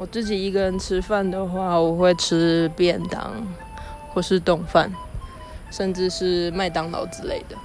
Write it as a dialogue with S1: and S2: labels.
S1: 我自己一个人吃饭的话我会吃便当或是冻饭甚至是麦当劳之类的。